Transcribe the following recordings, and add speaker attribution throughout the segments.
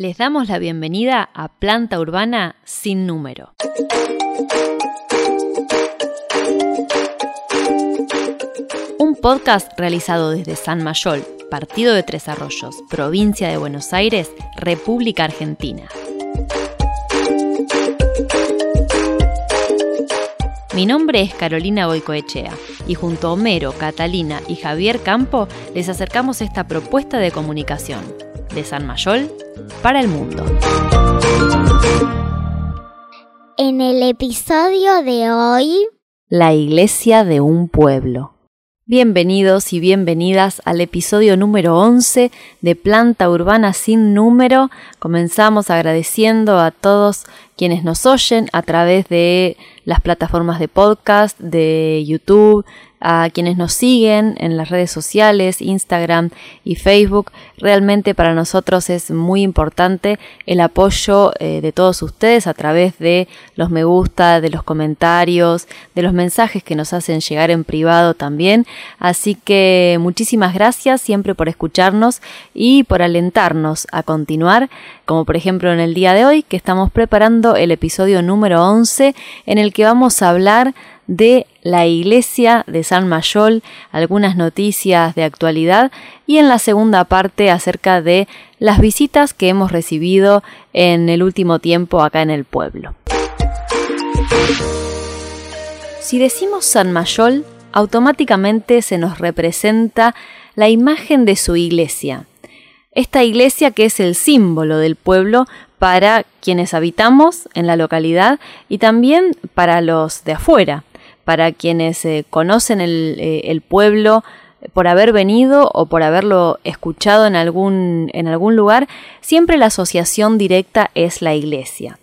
Speaker 1: Les damos la bienvenida a Planta Urbana sin número. Un podcast realizado desde San Mayol, Partido de Tres Arroyos, Provincia de Buenos Aires, República Argentina. Mi nombre es Carolina Boicoechea y junto a Homero, Catalina y Javier Campo les acercamos esta propuesta de comunicación de San Mayol para el mundo.
Speaker 2: En el episodio de hoy,
Speaker 1: La iglesia de un pueblo. Bienvenidos y bienvenidas al episodio número 11 de Planta Urbana sin número. Comenzamos agradeciendo a todos quienes nos oyen a través de las plataformas de podcast, de YouTube, a quienes nos siguen en las redes sociales, Instagram y Facebook. Realmente para nosotros es muy importante el apoyo eh, de todos ustedes a través de los me gusta, de los comentarios, de los mensajes que nos hacen llegar en privado también. Así que muchísimas gracias siempre por escucharnos y por alentarnos a continuar, como por ejemplo en el día de hoy que estamos preparando el episodio número 11 en el que vamos a hablar de la iglesia de San Mayol, algunas noticias de actualidad y en la segunda parte acerca de las visitas que hemos recibido en el último tiempo acá en el pueblo. Si decimos San Mayol, automáticamente se nos representa la imagen de su iglesia. Esta iglesia que es el símbolo del pueblo para quienes habitamos en la localidad y también para los de afuera, para quienes eh, conocen el, eh, el, pueblo por haber venido o por haberlo escuchado en algún, en algún lugar, siempre la asociación directa es la iglesia.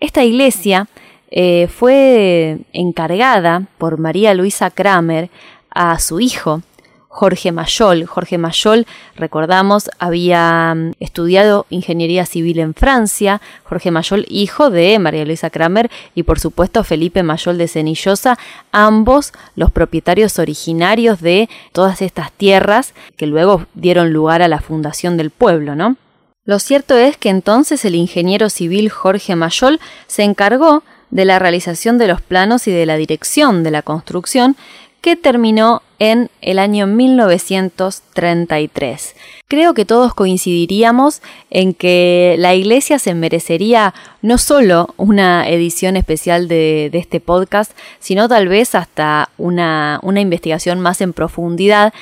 Speaker 1: Esta iglesia eh, fue encargada por María Luisa Kramer a su hijo, Jorge Mayol. Jorge Mayol, recordamos, había mm, estudiado ingeniería civil en Francia. Jorge Mayol, hijo de María Luisa Kramer y por supuesto Felipe Mayol de Cenillosa, ambos los propietarios originarios de todas estas tierras que luego dieron lugar a la fundación del pueblo, ¿no? Lo cierto es que entonces el ingeniero civil Jorge Mayol se encargó de la realización de los planos y de la dirección de la construcción que terminó en el año 1933. Creo que todos coincidiríamos en que la iglesia se merecería no solo una edición especial de, este podcast, sino tal vez hasta una, una investigación más en profundidad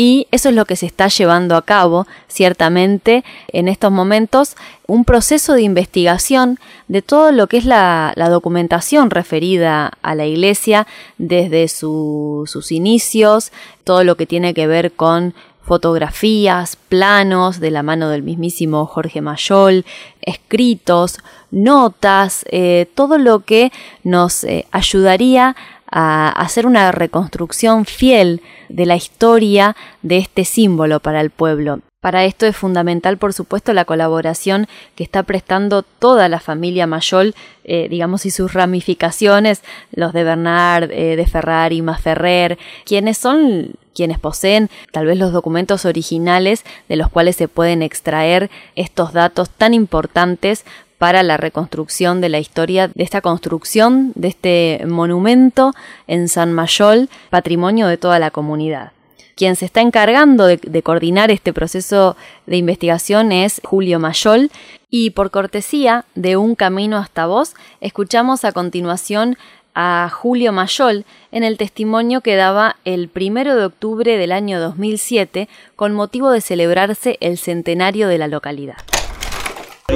Speaker 1: y eso es lo que se está llevando a cabo, ciertamente, en estos momentos, un proceso de investigación de todo lo que es la, la documentación referida a la Iglesia desde su, sus inicios, todo lo que tiene que ver con fotografías, planos de la mano del mismísimo Jorge Mayol, escritos, notas, eh, todo lo que nos eh, ayudaría a hacer una reconstrucción fiel de la historia de este símbolo para el pueblo. Para esto es fundamental, por supuesto, la colaboración que está prestando toda la familia Mayol, eh, digamos, y sus ramificaciones, los de Bernard, eh, de Ferrari, Ferrer, quienes son quienes poseen tal vez los documentos originales de los cuales se pueden extraer estos datos tan importantes para la reconstrucción de la historia de esta construcción, de este monumento en San Mayol, patrimonio de toda la comunidad. Quien se está encargando de, coordinar este proceso de investigación es Julio Mayol y por cortesía de Un Camino hasta Vos, escuchamos a continuación a Julio Mayol en el testimonio que daba el primero de octubre del año 2007 con motivo de celebrarse el centenario de la localidad.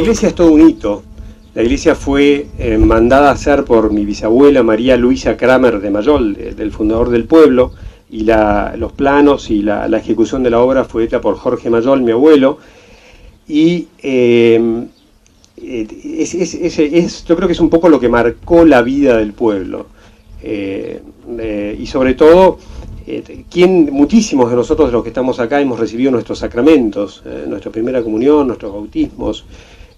Speaker 3: La iglesia es todo un hito. La iglesia fue eh, mandada a hacer por mi bisabuela María Luisa Kramer de Mayol, de, del fundador del pueblo, y los planos y la, ejecución de la obra fue hecha por Jorge Mayol, mi abuelo. Y eh, es, es, yo creo que es un poco lo que marcó la vida del pueblo. Eh, eh, y sobre todo, eh, muchísimos de nosotros de los que estamos acá hemos recibido nuestros sacramentos, nuestra primera comunión, nuestros bautismos,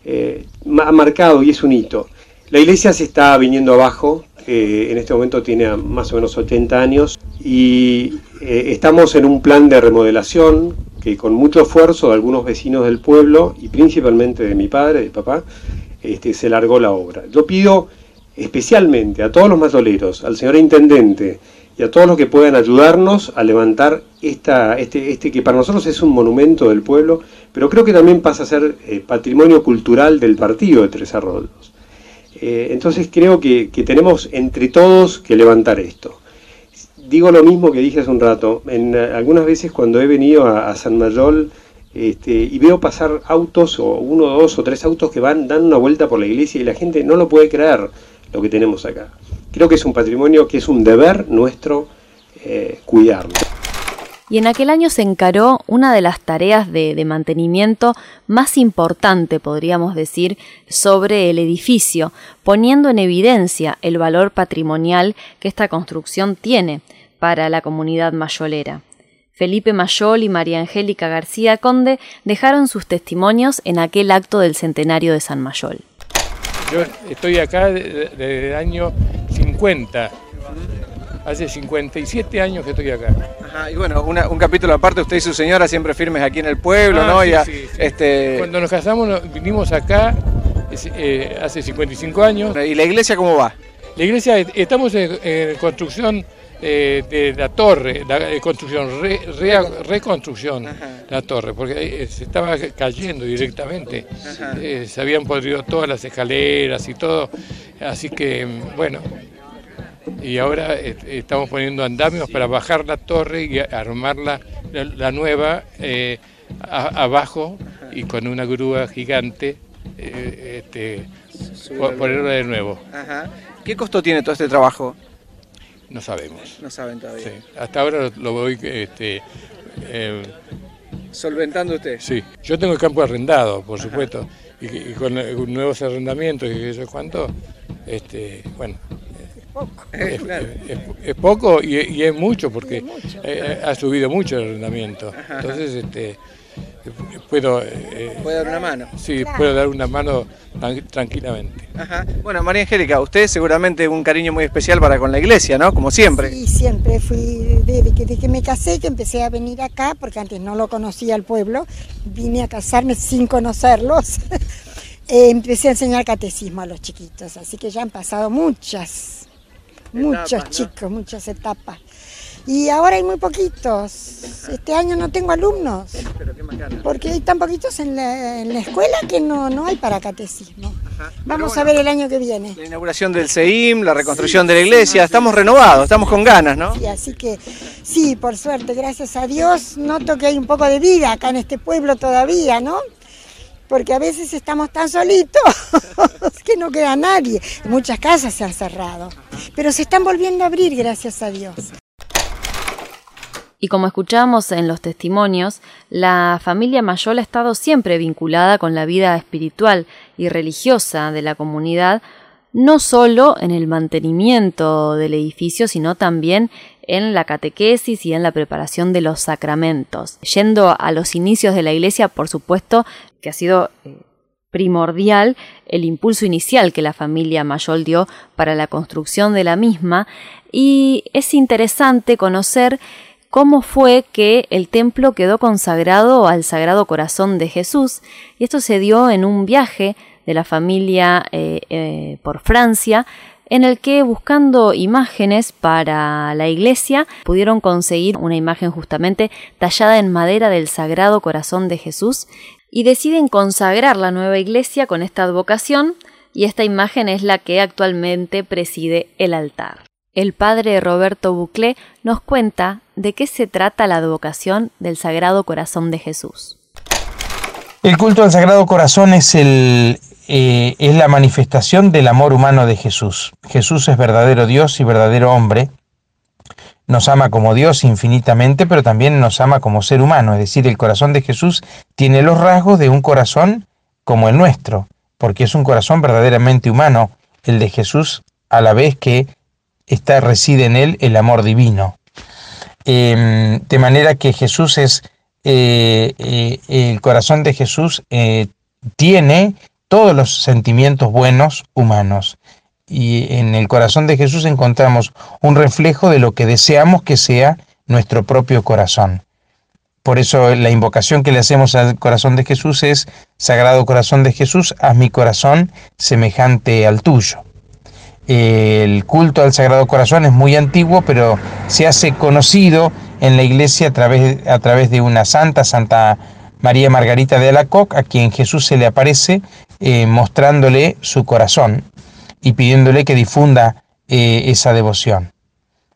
Speaker 3: ha marcado y es un hito. La iglesia se está viniendo abajo, en este momento tiene más o menos 80 años y estamos en un plan de remodelación que con mucho esfuerzo de algunos vecinos del pueblo y principalmente de mi padre, de papá, este, se largó la obra. Yo pido especialmente a todos los mayoleros, al señor intendente y a todos los que puedan ayudarnos a levantar esta, este, este que para nosotros es un monumento del pueblo, pero creo que también pasa a ser eh, patrimonio cultural del partido de Tres Arroyos. Eh, entonces creo que, tenemos entre todos que levantar esto. Digo lo mismo que dije hace un rato, en, eh, algunas veces cuando he venido a, San Mayol este, y veo pasar autos, o uno, dos o tres autos que van, dan una vuelta por la iglesia y la gente no lo puede creer lo que tenemos acá. Creo que es un patrimonio que es un deber nuestro eh, cuidarlo.
Speaker 1: Y en aquel año se encaró una de las tareas de, de, mantenimiento más importante, podríamos decir, sobre el edificio, poniendo en evidencia el valor patrimonial que esta construcción tiene para la comunidad mayolera. Felipe Mayol y María Angélica García Conde dejaron sus testimonios en aquel acto del centenario de San Mayol.
Speaker 4: Yo estoy acá desde el año 50. Hace 57 años que estoy acá.
Speaker 5: Ajá, y bueno, un capítulo aparte, usted y su señora siempre firmes aquí en el pueblo, ah, ¿no?
Speaker 4: ya, Este... Cuando nos casamos vinimos acá eh, hace 55 años.
Speaker 5: ¿Y la iglesia cómo va?
Speaker 4: La iglesia, estamos en construcción eh, de la torre, la eh, construcción, reconstrucción la torre, porque eh, se estaba cayendo directamente, se habían podrido todas las escaleras y todo, así que bueno, y ahora estamos poniendo andamios para bajar la torre y armarla la, nueva abajo y con una grúa gigante este, ponerla de nuevo.
Speaker 5: ¿Qué costo tiene todo este trabajo?
Speaker 4: No sabemos.
Speaker 5: No saben todavía.
Speaker 4: Hasta ahora lo voy este, eh,
Speaker 5: solventando usted.
Speaker 4: Sí, yo tengo el campo arrendado, por supuesto, y, con nuevos arrendamientos y eso cuánto, este, bueno, es, poco y, es mucho porque ha subido mucho el arrendamiento. Entonces, este, puedo...
Speaker 5: Eh, ¿Puede dar una mano?
Speaker 4: Sí, puedo dar una mano tranquilamente.
Speaker 5: Bueno, María Angélica, usted seguramente un cariño muy especial para con la iglesia, ¿no? Como siempre.
Speaker 6: Sí, siempre fui, desde que, desde que me casé, que empecé a venir acá, porque antes no lo conocía el pueblo, vine a casarme sin conocerlos. Eh, empecé a enseñar catecismo a los chiquitos, así que ya han pasado muchas, muchos chicos, muchas etapas. Y ahora hay muy poquitos. Este año no tengo alumnos. Porque hay tan poquitos en la, escuela que no, no hay para catecismo. Vamos a ver el año que viene.
Speaker 5: La inauguración del CEIM, la reconstrucción de la iglesia, estamos renovados, estamos con ganas, ¿no?
Speaker 6: Sí, así que sí, por suerte, gracias a Dios, noto que hay un poco de vida acá en este pueblo todavía, ¿no? porque a veces estamos tan solitos que no queda nadie. Muchas casas se han cerrado, pero se están volviendo a abrir, gracias a Dios.
Speaker 1: Y como escuchamos en los testimonios, la familia Mayol ha estado siempre vinculada con la vida espiritual y religiosa de la comunidad, no solo en el mantenimiento del edificio, sino también en la catequesis y en la preparación de los sacramentos. Yendo a los inicios de la iglesia, por supuesto, que ha sido eh, primordial el impulso inicial que la familia Mayol dio para la construcción de la misma, y es interesante conocer cómo fue que el templo quedó consagrado al Sagrado Corazón de Jesús, y esto se dio en un viaje de la familia eh, eh, por Francia, en el que buscando imágenes para la iglesia pudieron conseguir una imagen justamente tallada en madera del Sagrado Corazón de Jesús y deciden consagrar la nueva iglesia con esta advocación y esta imagen es la que actualmente preside el altar. El padre Roberto Buclé nos cuenta de qué se trata la advocación del Sagrado Corazón de Jesús.
Speaker 7: El culto al Sagrado Corazón es, eh, es la manifestación del amor humano de Jesús. Jesús es verdadero Dios y verdadero hombre. Nos ama como Dios infinitamente, pero también nos ama como ser humano. Es decir, el corazón de Jesús tiene los rasgos de un corazón como el nuestro, porque es un corazón verdaderamente humano, el de Jesús, a la vez que está, reside en él el amor divino. Em, de manera que Jesús es, eh, eh, el corazón de Jesús eh, tiene todos los sentimientos buenos humanos. Y en el corazón de Jesús encontramos un reflejo de lo que deseamos que sea nuestro propio corazón. Por eso la invocación que le hacemos al corazón de Jesús es, Sagrado Corazón de Jesús, haz mi corazón semejante al tuyo. El culto al Sagrado Corazón es muy antiguo, pero se hace conocido en la iglesia a través, a través de una santa, Santa María Margarita de Alacoc, a quien Jesús se le aparece eh, mostrándole su corazón y pidiéndole que difunda eh, esa devoción.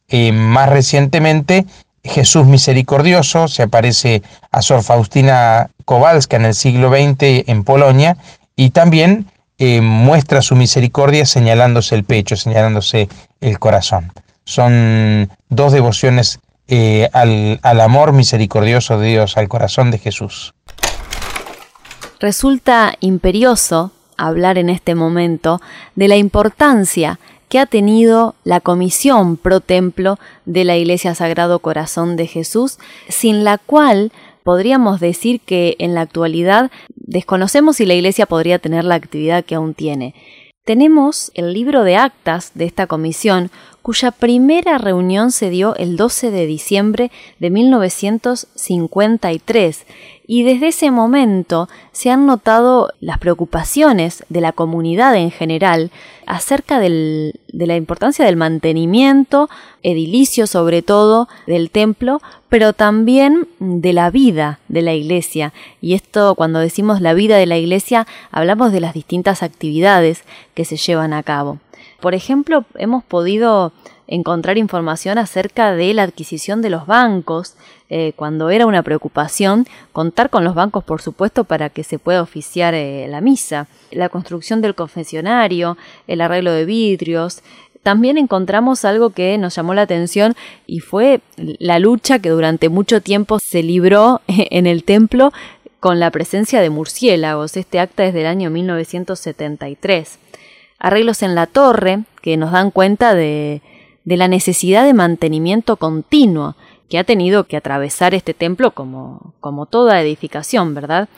Speaker 7: Eh, más recientemente, Jesús Misericordioso se aparece a Sor Faustina Kowalska en el siglo XX en Polonia y también muestra su misericordia señalándose el pecho, señalándose el corazón. Son dos devociones eh, al, al amor misericordioso de Dios, al corazón de Jesús.
Speaker 1: Resulta imperioso hablar en este momento de la importancia que ha tenido la comisión pro templo de la Iglesia Sagrado Corazón de Jesús, sin la cual podríamos decir que en la actualidad desconocemos si la Iglesia podría tener la actividad que aún tiene. Tenemos el libro de actas de esta comisión cuya primera reunión se dio el 12 de diciembre de 1953 y desde ese momento se han notado las preocupaciones de la comunidad en general acerca de la importancia del mantenimiento edilicio sobre todo del templo, pero también de la vida de la iglesia. Y esto cuando decimos la vida de la iglesia hablamos de las distintas actividades que se llevan a cabo. Por ejemplo, hemos podido encontrar información acerca de la adquisición de los bancos, eh, cuando era una preocupación contar con los bancos, por supuesto, para que se pueda oficiar eh, la misa, la construcción del confesionario, el arreglo de vidrios. También encontramos algo que nos llamó la atención y fue la lucha que durante mucho tiempo se libró en el templo con la presencia de murciélagos. Este acta es del año 1973 arreglos en la torre que nos dan cuenta de, de la necesidad de mantenimiento continuo que ha tenido que atravesar este templo como, como toda edificación, ¿verdad?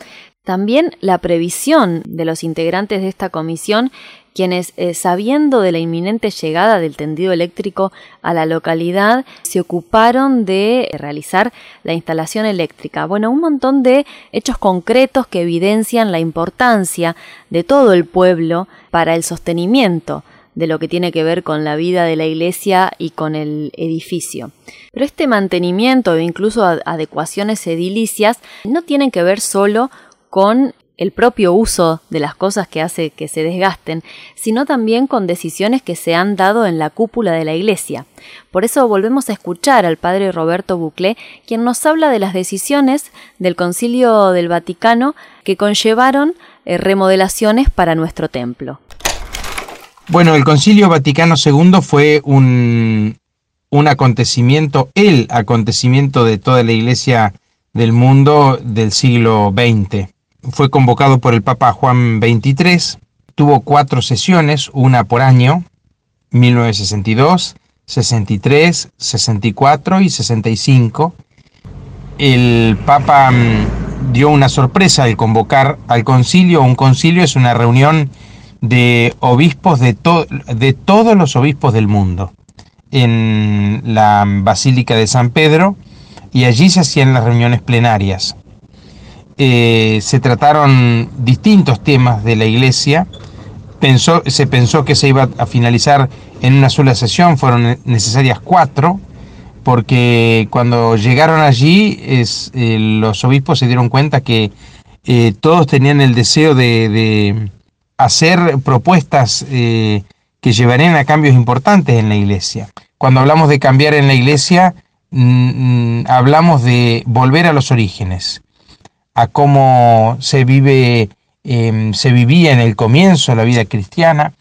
Speaker 1: También la previsión de los integrantes de esta comisión, quienes, eh, sabiendo de la inminente llegada del tendido eléctrico a la localidad, se ocuparon de realizar la instalación eléctrica. Bueno, un montón de hechos concretos que evidencian la importancia de todo el pueblo para el sostenimiento de lo que tiene que ver con la vida de la iglesia y con el edificio. Pero este mantenimiento e incluso adecuaciones edilicias no tienen que ver solo con el propio uso de las cosas que hace que se desgasten, sino también con decisiones que se han dado en la cúpula de la Iglesia. Por eso volvemos a escuchar al padre Roberto Buclé, quien nos habla de las decisiones del Concilio del Vaticano que conllevaron eh, remodelaciones para nuestro templo.
Speaker 7: Bueno, el Concilio Vaticano II fue un, un acontecimiento, el acontecimiento de toda la Iglesia del mundo del siglo XX fue convocado por el Papa Juan XXIII, tuvo cuatro sesiones, una por año, 1962, 63, 64 y 65. El Papa mm, dio una sorpresa al convocar al concilio. Un concilio es una reunión de obispos de, de todos los obispos del mundo en la Basílica de San Pedro y allí se hacían las reuniones plenarias. Eh, se trataron distintos temas de la iglesia. Pensó, se pensó que se iba a finalizar en una sola sesión, fueron necesarias cuatro, porque cuando llegaron allí eh, los obispos se dieron cuenta que eh, todos tenían el deseo de, hacer propuestas que llevarían a cambios importantes en la iglesia. Cuando hablamos de cambiar en la iglesia, hablamos de volver a los orígenes a cómo se vive, em, se vivía en el comienzo la vida cristiana.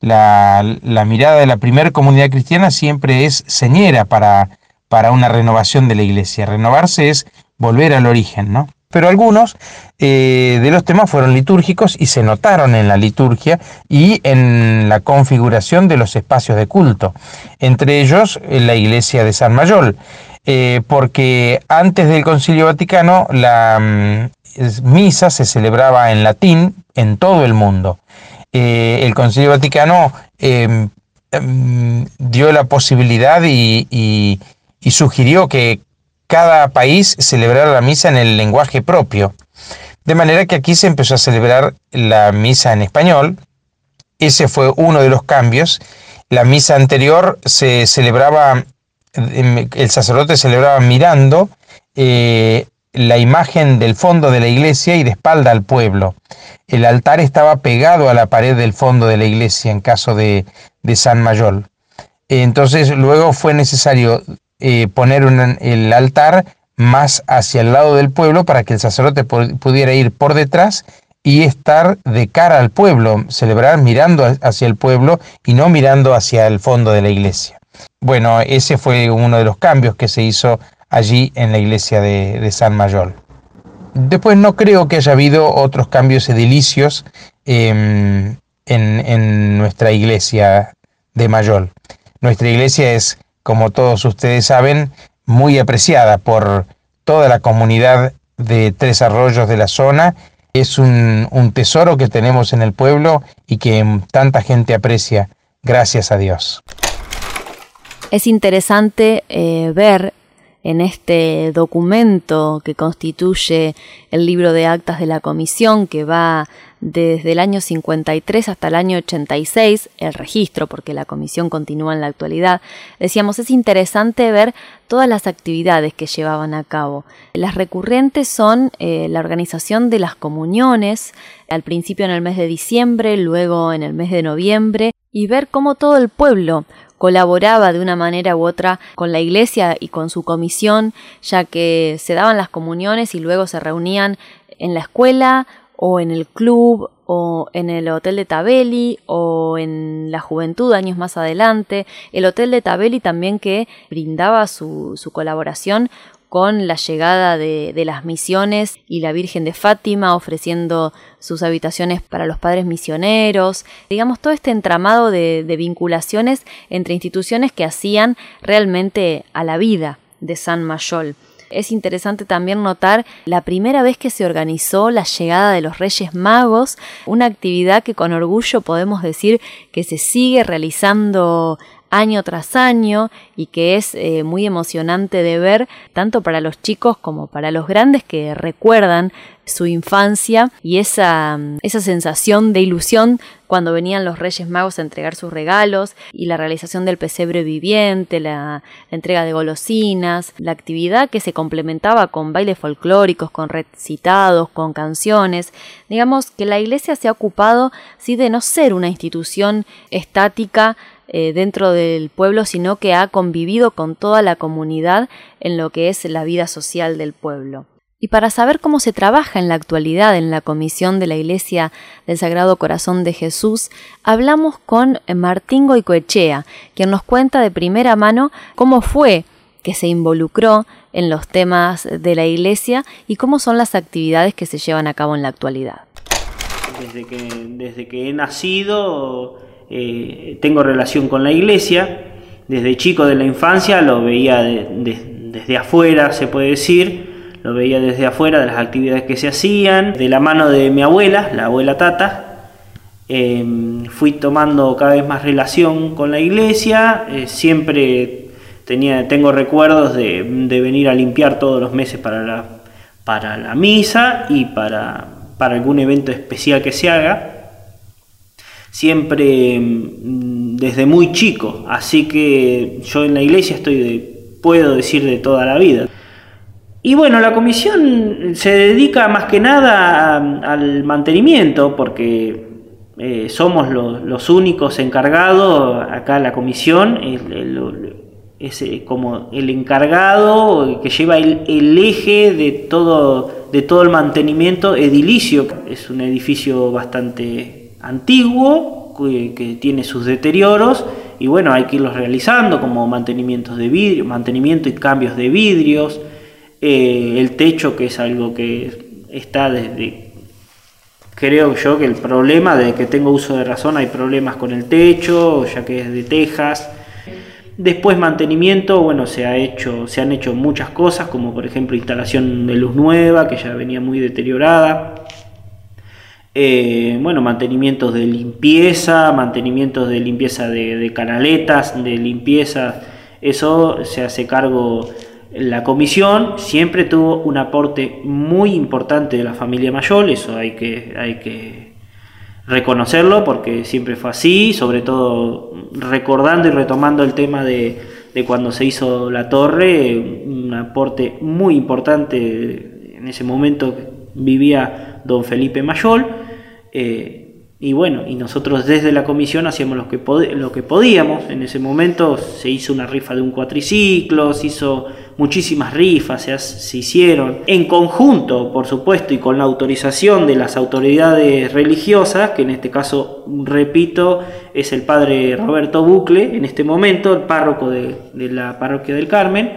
Speaker 7: La, mirada de la primera comunidad cristiana siempre es señera para, para una renovación de la iglesia. Renovarse es volver al origen, ¿no? Pero algunos eh, de los temas fueron litúrgicos y se notaron en la liturgia y en la configuración de los espacios de culto. Entre ellos, la iglesia de San Mayol. Eh, porque antes del Concilio Vaticano la mm, misa se celebraba en latín en todo el mundo. Eh, el Concilio Vaticano em, em, dio la posibilidad y, sugirió que cada país celebrara la misa en el lenguaje propio. De manera que aquí se empezó a celebrar la misa en español. Ese fue uno de los cambios. La misa anterior se celebraba, el sacerdote celebraba mirando eh, la imagen del fondo de la iglesia y de espalda al pueblo. El altar estaba pegado a la pared del fondo de la iglesia en caso de, San Mayol. Entonces luego fue necesario eh, poner el altar más hacia el lado del pueblo para que el sacerdote pudiera ir por detrás y estar de cara al pueblo, celebrar mirando hacia el pueblo y no mirando hacia el fondo de la iglesia. Bueno, ese fue uno de los cambios que se hizo allí en la iglesia de, San Mayol. Después no creo que haya habido otros cambios edilicios em, en, nuestra iglesia de Mayol. Nuestra iglesia es, como todos ustedes saben, muy apreciada por toda la comunidad de Tres Arroyos de la zona. Es un, tesoro que tenemos en el pueblo y que tanta gente aprecia, gracias a Dios.
Speaker 1: Es interesante eh, ver en este documento que constituye el libro de actas de la comisión que va desde el año 53 hasta el año 86, el registro, porque la comisión continúa en la actualidad, decíamos, es interesante ver todas las actividades que llevaban a cabo. Las recurrentes son eh, la organización de las comuniones, al principio en el mes de diciembre, luego en el mes de noviembre, y ver cómo todo el pueblo colaboraba de una manera u otra con la iglesia y con su comisión, ya que se daban las comuniones y luego se reunían en la escuela o en el club o en el hotel de Tabeli o en la juventud años más adelante. El hotel de Tabeli también que brindaba su, su colaboración con la llegada de, las misiones y la Virgen de Fátima ofreciendo sus habitaciones para los padres misioneros, digamos, todo este entramado de, de vinculaciones entre instituciones que hacían realmente a la vida de San Mayol. Es interesante también notar la primera vez que se organizó la llegada de los Reyes Magos, una actividad que con orgullo podemos decir que se sigue realizando año tras año y que es eh, muy emocionante de ver tanto para los chicos como para los grandes que recuerdan su infancia y esa, esa sensación de ilusión cuando venían los Reyes Magos a entregar sus regalos y la realización del pesebre viviente, la, entrega de golosinas, la actividad que se complementaba con bailes folclóricos, con recitados, con canciones. Digamos que la iglesia se ha ocupado sí de no ser una institución estática eh, dentro del pueblo, sino que ha convivido con toda la comunidad en lo que es la vida social del pueblo. Y para saber cómo se trabaja en la actualidad en la Comisión de la Iglesia del Sagrado Corazón de Jesús, hablamos con Martín Goicoechea, quien nos cuenta de primera mano cómo fue que se involucró en los temas de la Iglesia y cómo son las actividades que se llevan a cabo en la actualidad.
Speaker 8: Desde que, desde que he nacido eh, tengo relación con la iglesia, desde chico de la infancia lo veía desde afuera, se puede decir, lo veía desde afuera de las actividades que se hacían, de la mano de mi abuela, la abuela Tata, em, fui tomando cada vez más relación con la iglesia, eh, siempre tenía, tengo recuerdos de, venir a limpiar todos los meses para la, para la misa y para, para algún evento especial que se haga siempre mm, desde muy chico, así que yo en la iglesia estoy de, puedo decir de toda la vida. Y bueno, la comisión se dedica más que nada al mantenimiento, porque eh, somos los, únicos encargados, acá la comisión es eh, como el encargado que lleva el, el, eje de todo, de todo el mantenimiento edilicio. Es un edificio bastante antiguo que, tiene sus deterioros y bueno, hay que irlos realizando como mantenimientos de vidrio, mantenimiento y cambios de vidrios, eh, el techo que es algo que está desde, creo yo que el problema de que tengo uso de razón hay problemas con el techo, ya que es de tejas. Después mantenimiento, bueno, se, ha hecho, se han hecho muchas cosas, como por ejemplo instalación de luz nueva, que ya venía muy deteriorada. Eh, bueno, mantenimientos de limpieza, mantenimientos de limpieza de, canaletas, de limpieza, eso se hace cargo la comisión. Siempre tuvo un aporte muy importante de la familia Mayol, eso hay que, hay que reconocerlo porque siempre fue así, sobre todo recordando y retomando el tema de, cuando se hizo la torre, un aporte muy importante, en ese momento vivía don Felipe Mayol, eh, y bueno, y nosotros desde la comisión hacíamos lo que, lo que podíamos. En ese momento se hizo una rifa de un cuatriciclo, se hizo muchísimas rifas, se, hicieron en conjunto, por supuesto, y con la autorización de las autoridades religiosas, que en este caso, repito, es el padre Roberto Bucle, en este momento, el párroco de, la parroquia del Carmen.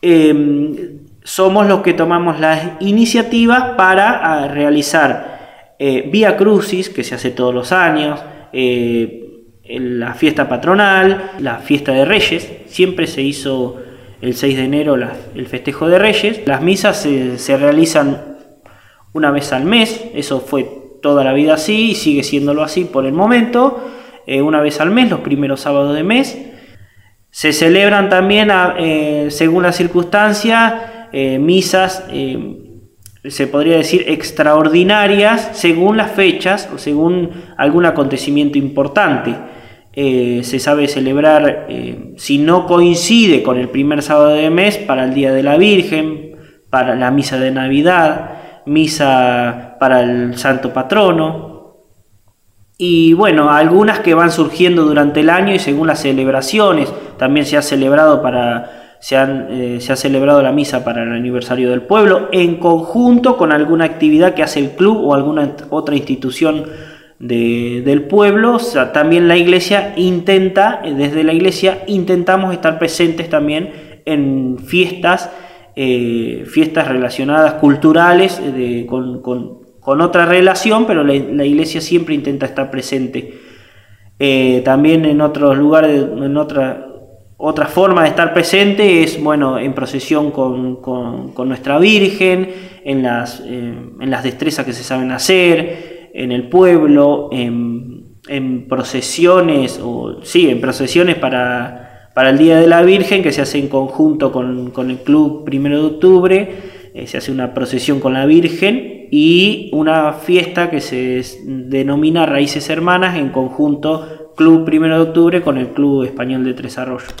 Speaker 8: Em, somos los que tomamos las iniciativas para realizar eh, Vía Crucis, que se hace todos los años, eh, la fiesta patronal, la fiesta de Reyes, siempre se hizo el 6 de enero el festejo de Reyes. Las misas se, realizan una vez al mes, eso fue toda la vida así y sigue siéndolo así por el momento, eh, una vez al mes, los primeros sábados de mes. Se celebran también, según la circunstancia, misas se podría decir, extraordinarias según las fechas o según algún acontecimiento importante. Eh, se sabe celebrar, eh, si no coincide con el primer sábado de mes, para el Día de la Virgen, para la misa de Navidad, misa para el Santo Patrono. Y bueno, algunas que van surgiendo durante el año y según las celebraciones, también se ha celebrado para eh, se, ha celebrado la misa para el aniversario del pueblo en conjunto con alguna actividad que hace el club o alguna otra institución del pueblo. también la iglesia intenta, eh, desde la iglesia intentamos estar presentes también en fiestas, eh, fiestas relacionadas culturales con, otra relación, pero la, iglesia siempre intenta estar presente. también en otros lugares, en otra, otra forma de estar presente es, bueno, en procesión con, nuestra Virgen, en las, eh, en las destrezas que se saben hacer, en el pueblo, en, procesiones, o sí, en procesiones para, para, el Día de la Virgen, que se hace en conjunto con, el Club Primero de Octubre, eh, se hace una procesión con la Virgen y una fiesta que se denomina Raíces Hermanas en conjunto Club Primero de Octubre con el Club Español de Tres Arroyos.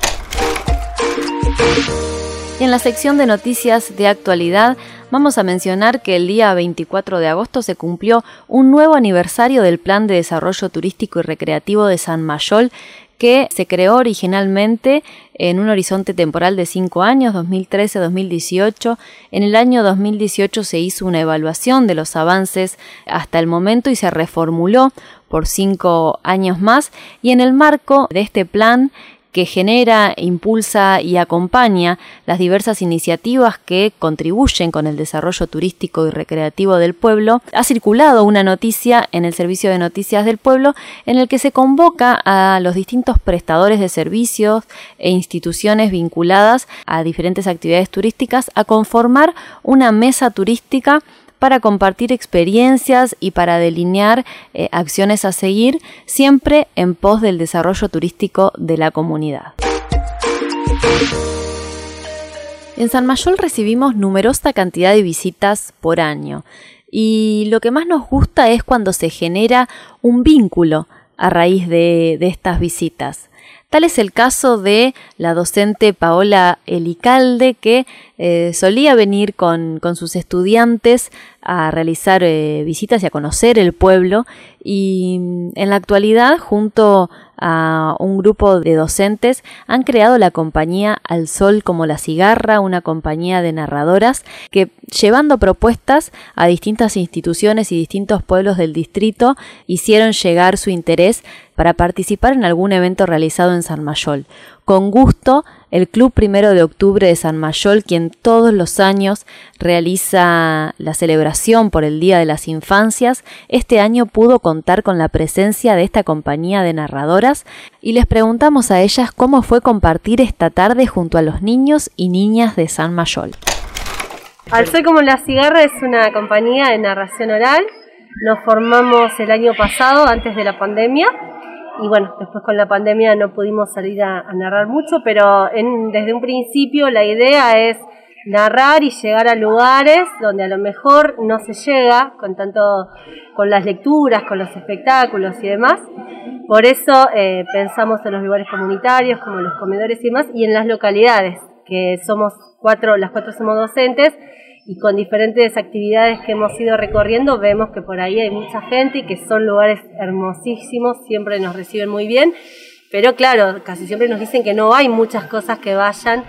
Speaker 1: en la sección de noticias de actualidad vamos a mencionar que el día 24 de agosto se cumplió un nuevo aniversario del Plan de Desarrollo Turístico y Recreativo de San Mayol que se creó originalmente en un horizonte temporal de cinco años, 2013-2018. En el año 2018 se hizo una evaluación de los avances hasta el momento y se reformuló por cinco años más. Y en el marco de este plan que genera, impulsa y acompaña las diversas iniciativas que contribuyen con el desarrollo turístico y recreativo del pueblo, ha circulado una noticia en el Servicio de Noticias del Pueblo en el que se convoca a los distintos prestadores de servicios e instituciones vinculadas a diferentes actividades turísticas a conformar una mesa turística para compartir experiencias y para delinear eh, acciones a seguir, siempre en pos del desarrollo turístico de la comunidad. En San Mayol recibimos numerosa cantidad de visitas por año y lo que más nos gusta es cuando se genera un vínculo a raíz de estas visitas. Tal es el caso de la docente Paola Elicalde, que eh, solía venir con, sus estudiantes a realizar eh, visitas y a conocer el pueblo. Y mm, en la actualidad junto a un grupo de docentes han creado la compañía Al Sol como la cigarra, una compañía de narradoras que llevando propuestas a distintas instituciones y distintos pueblos del distrito hicieron llegar su interés para participar en algún evento realizado en San Mayol. Con gusto, el Club Primero de Octubre de San Mayol, quien todos los años realiza la celebración por el Día de las Infancias, este año pudo contar con la presencia de esta compañía de narradoras y les preguntamos a ellas cómo fue compartir esta tarde junto a los niños y niñas de San Mayol.
Speaker 9: Al Sol como la cigarra es una compañía de narración oral. Nos formamos el año pasado, antes de la pandemia, y bueno, después con la pandemia no pudimos salir a, narrar mucho, pero desde un principio la idea es narrar y llegar a lugares donde a lo mejor no se llega con tanto con las lecturas, con los espectáculos y demás. Por eso eh, pensamos en los lugares comunitarios, como los comedores y demás, y en las localidades, que somos cuatro, las cuatro somos docentes, y con diferentes actividades que hemos ido recorriendo vemos que por ahí hay mucha gente y que son lugares hermosísimos, siempre nos reciben muy bien, pero claro, casi siempre nos dicen que no hay muchas cosas que vayan.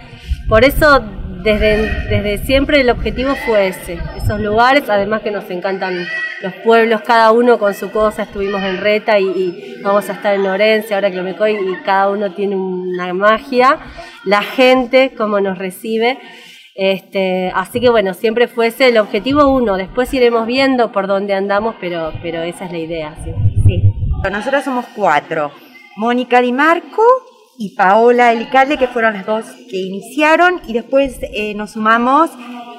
Speaker 9: Por eso desde, desde siempre el objetivo fue ese, esos lugares, además que nos encantan los pueblos, cada uno con su cosa, estuvimos en Reta y, y vamos a estar en Orense, ahora que me coy, y cada uno tiene una magia, la gente, cómo nos recibe. Este, así que bueno, siempre fue ese el objetivo uno, después iremos viendo por dónde andamos, pero, pero esa es la idea. Sí.
Speaker 10: Nosotros somos cuatro, Mónica Di Marco, y Paola Elicalde, que fueron las dos que iniciaron, y después eh, nos sumamos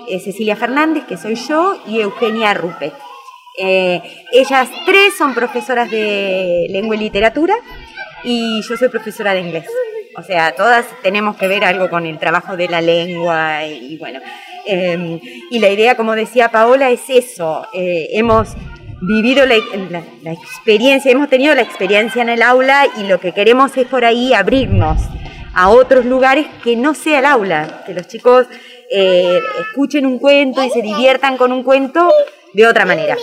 Speaker 10: eh, Cecilia Fernández, que soy yo, y Eugenia Rupet. Eh, ellas tres son profesoras de lengua y literatura, y yo soy profesora de inglés. O sea, todas tenemos que ver algo con el trabajo de la lengua, y, bueno. y la idea, como decía Paola, es eso. hemos vivido la, experiencia, hemos tenido la experiencia en el aula y lo que queremos es por ahí abrirnos a otros lugares que no sea el aula, que los chicos eh, escuchen un cuento y se diviertan con un cuento de otra manera,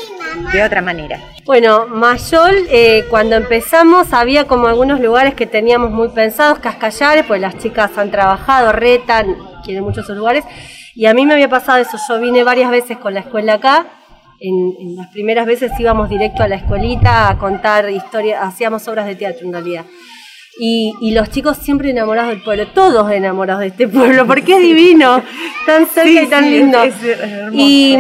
Speaker 10: de otra manera.
Speaker 9: Bueno, Mayol, eh, cuando empezamos había como algunos lugares que teníamos muy pensados, Cascallares, pues las chicas han trabajado, retan, quieren muchos esos lugares, y a mí me había pasado eso, yo vine varias veces con la escuela acá, en, en, las primeras veces íbamos directo a la escuelita a contar historias, hacíamos obras de teatro en realidad. Y, y, los chicos siempre enamorados del pueblo, todos enamorados de este pueblo, porque es divino, tan cerca sí, y tan sí, lindo. Es, es y,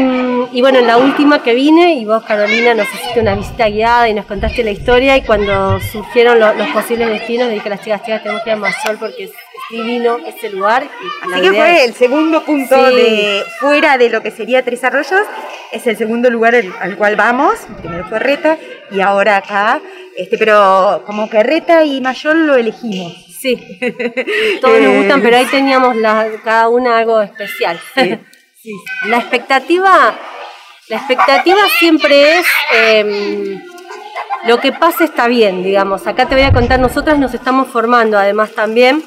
Speaker 9: y, bueno, en la última que vine, y vos Carolina nos hiciste una visita guiada y nos contaste la historia, y cuando surgieron lo, los posibles destinos, dije a las chicas, chicas, tenemos que ir a Masol porque es, divino ese lugar.
Speaker 10: Así que fue es... el segundo punto sí. de fuera de lo que sería Tres Arroyos, es el segundo lugar al, al cual vamos, primero fue Reta y ahora acá, este, pero como que Reta y Mayol lo elegimos.
Speaker 9: Sí, todos nos gustan, pero ahí teníamos la, cada una algo especial. Sí. sí. La expectativa, la expectativa siempre es eh, lo que pase está bien, digamos. Acá te voy a contar, nosotras nos estamos formando además también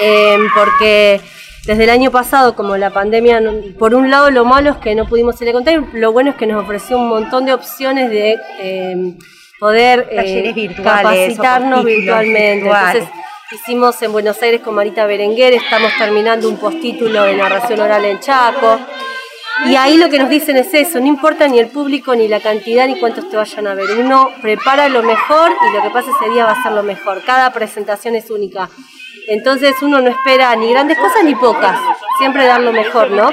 Speaker 9: eh, porque desde el año pasado, como la pandemia, por un lado lo malo es que no pudimos ir a contar, lo bueno es que nos ofreció un montón de opciones de eh, poder eh,
Speaker 10: virtuales,
Speaker 9: capacitarnos virtualmente. Entonces hicimos en Buenos Aires con Marita Berenguer, estamos terminando un postítulo de narración oral en Chaco. Y ahí lo que nos dicen es eso, no importa ni el público, ni la cantidad, ni cuántos te vayan a ver. Uno prepara lo mejor y lo que pasa ese día va a ser lo mejor. Cada presentación es única. Entonces uno no espera ni grandes cosas ni pocas, siempre dar lo mejor, ¿no?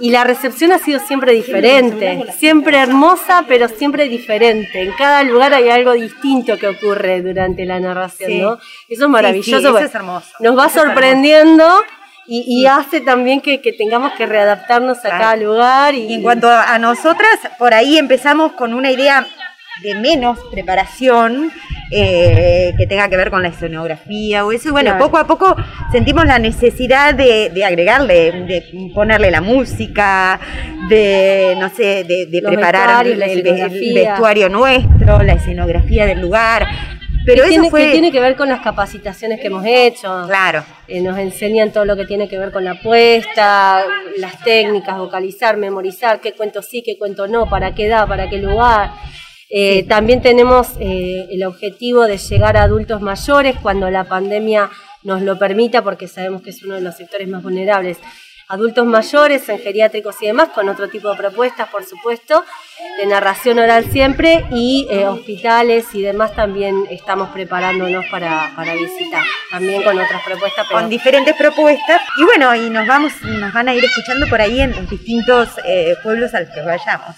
Speaker 9: Y la recepción ha sido siempre diferente, siempre hermosa, pero siempre diferente. En cada lugar hay algo distinto que ocurre durante la narración,
Speaker 10: sí.
Speaker 9: ¿no? Eso es maravilloso.
Speaker 10: Sí, sí, eso es hermoso.
Speaker 9: Nos va sorprendiendo. Y, y, hace también que, que, tengamos que readaptarnos a claro. cada lugar. Y...
Speaker 10: y en cuanto a nosotras, por ahí empezamos con una idea de menos preparación eh, que tenga que ver con la escenografía o eso. Y bueno, claro. poco a poco sentimos la necesidad de, de, agregarle, de ponerle la música, de, no sé, de, de preparar el, el, el, vestuario nuestro, la escenografía del lugar. Pero
Speaker 9: que
Speaker 10: eso
Speaker 9: tiene,
Speaker 10: fue...
Speaker 9: que tiene que ver con las capacitaciones que hemos hecho.
Speaker 10: Claro.
Speaker 9: Eh, nos enseñan todo lo que tiene que ver con la apuesta, las técnicas, vocalizar, memorizar, qué cuento sí, qué cuento no, para qué edad, para qué lugar. Eh, sí. También tenemos eh, el objetivo de llegar a adultos mayores cuando la pandemia nos lo permita, porque sabemos que es uno de los sectores más vulnerables. Adultos mayores, en geriátricos y demás, con otro tipo de propuestas, por supuesto, de narración oral siempre, y eh, hospitales y demás también estamos preparándonos para, para visitar, también con otras propuestas.
Speaker 10: Pero... Con diferentes propuestas, y bueno, y nos, vamos, nos van a ir escuchando por ahí en los distintos pueblos a los que vayamos.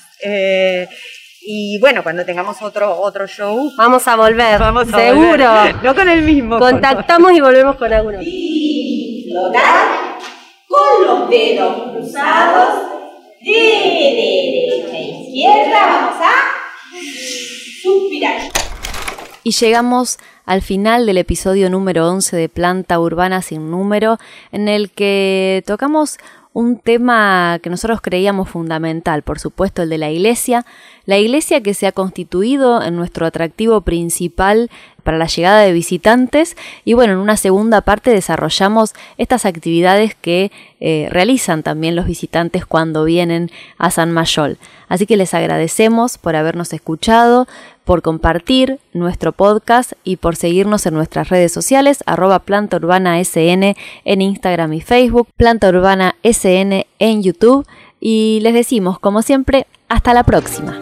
Speaker 10: Y bueno, cuando tengamos otro otro show,
Speaker 9: vamos a volver.
Speaker 10: Vamos a
Speaker 9: seguro.
Speaker 10: Volver. No con el mismo.
Speaker 9: Contactamos y volvemos con alguno.
Speaker 11: Y flotar con los dedos cruzados de derecha a izquierda. Vamos a suspirar.
Speaker 1: Y llegamos al final del episodio número 11 de Planta Urbana sin número, en el que tocamos un tema que nosotros creíamos fundamental, por supuesto el de la iglesia, la iglesia que se ha constituido en nuestro atractivo principal para la llegada de visitantes y bueno, en una segunda parte desarrollamos estas actividades que eh, realizan también los visitantes cuando vienen a San Mayol. Así que les agradecemos por habernos escuchado, por compartir nuestro podcast y por seguirnos en nuestras redes sociales, arroba Planta Urbana SN en Instagram y Facebook, Planta Urbana SN en YouTube y les decimos, como siempre, hasta la próxima.